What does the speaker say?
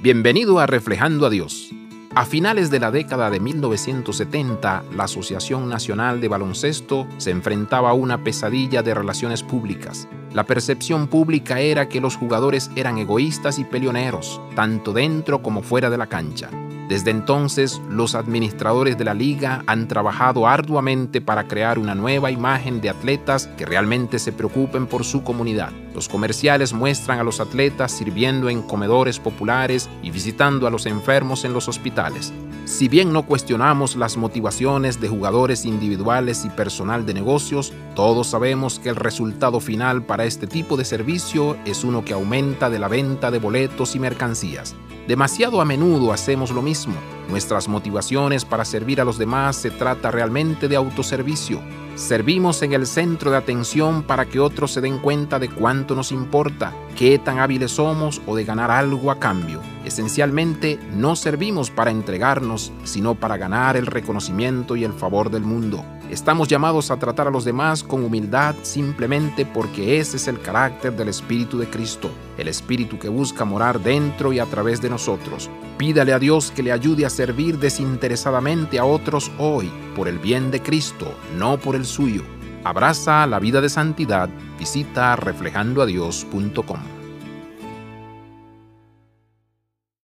Bienvenido a Reflejando a Dios. A finales de la década de 1970, la Asociación Nacional de Baloncesto se enfrentaba a una pesadilla de relaciones públicas. La percepción pública era que los jugadores eran egoístas y peleoneros, tanto dentro como fuera de la cancha. Desde entonces, los administradores de la liga han trabajado arduamente para crear una nueva imagen de atletas que realmente se preocupen por su comunidad. Los comerciales muestran a los atletas sirviendo en comedores populares y visitando a los enfermos en los hospitales. Si bien no cuestionamos las motivaciones de jugadores individuales y personal de negocios, todos sabemos que el resultado final para este tipo de servicio es uno que aumenta de la venta de boletos y mercancías. Demasiado a menudo hacemos lo mismo. Nuestras motivaciones para servir a los demás se trata realmente de autoservicio. Servimos en el centro de atención para que otros se den cuenta de cuánto nos importa, qué tan hábiles somos o de ganar algo a cambio. Esencialmente, no servimos para entregarnos, sino para ganar el reconocimiento y el favor del mundo. Estamos llamados a tratar a los demás con humildad simplemente porque ese es el carácter del Espíritu de Cristo, el Espíritu que busca morar dentro y a través de nosotros. Pídale a Dios que le ayude a servir desinteresadamente a otros hoy, por el bien de Cristo, no por el suyo. Abraza la vida de santidad. Visita reflejandoadios.com.